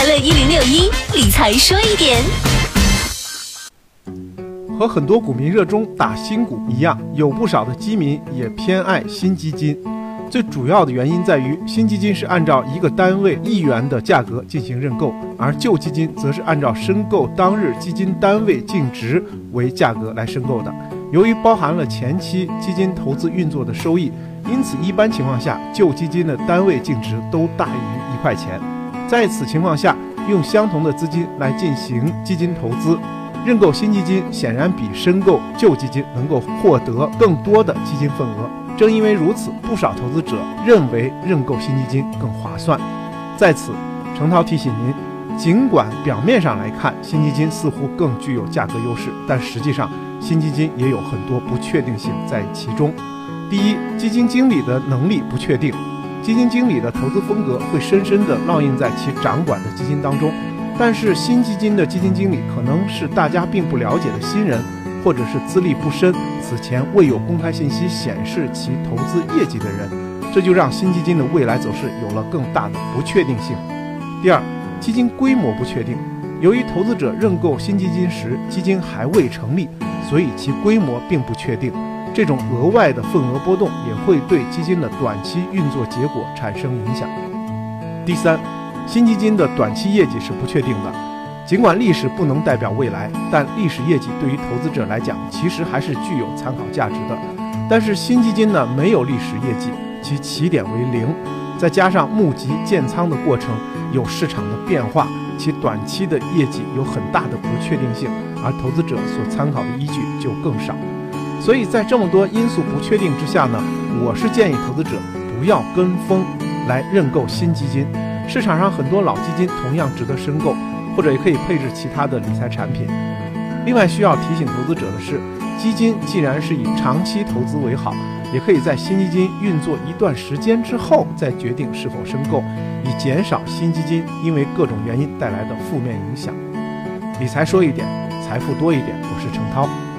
快乐一零六一理财说一点。和很多股民热衷打新股一样，有不少的基民也偏爱新基金。最主要的原因在于，新基金是按照一个单位一元的价格进行认购，而旧基金则是按照申购当日基金单位净值为价格来申购的。由于包含了前期基金投资运作的收益，因此一般情况下，旧基金的单位净值都大于一块钱。在此情况下，用相同的资金来进行基金投资，认购新基金显然比申购旧基金能够获得更多的基金份额。正因为如此，不少投资者认为认购新基金更划算。在此，程涛提醒您，尽管表面上来看新基金似乎更具有价格优势，但实际上新基金也有很多不确定性在其中。第一，基金经理的能力不确定，基金经理的投资风格会深深地烙印在其掌管的基金当中。但是新基金的基金经理可能是大家并不了解的新人。或者是资历不深、此前未有公开信息显示其投资业绩的人，这就让新基金的未来走势有了更大的不确定性。第二，基金规模不确定，由于投资者认购新基金时基金还未成立，所以其规模并不确定。这种额外的份额波动也会对基金的短期运作结果产生影响。第三，新基金的短期业绩是不确定的。尽管历史不能代表未来，但历史业绩对于投资者来讲，其实还是具有参考价值的。但是新基金呢，没有历史业绩，其起点为零，再加上募集建仓的过程有市场的变化，其短期的业绩有很大的不确定性，而投资者所参考的依据就更少。所以在这么多因素不确定之下呢，我是建议投资者不要跟风来认购新基金。市场上很多老基金同样值得申购。或者也可以配置其他的理财产品。另外需要提醒投资者的是，基金既然是以长期投资为好，也可以在新基金运作一段时间之后再决定是否申购，以减少新基金因为各种原因带来的负面影响。理财说一点，财富多一点。我是程涛。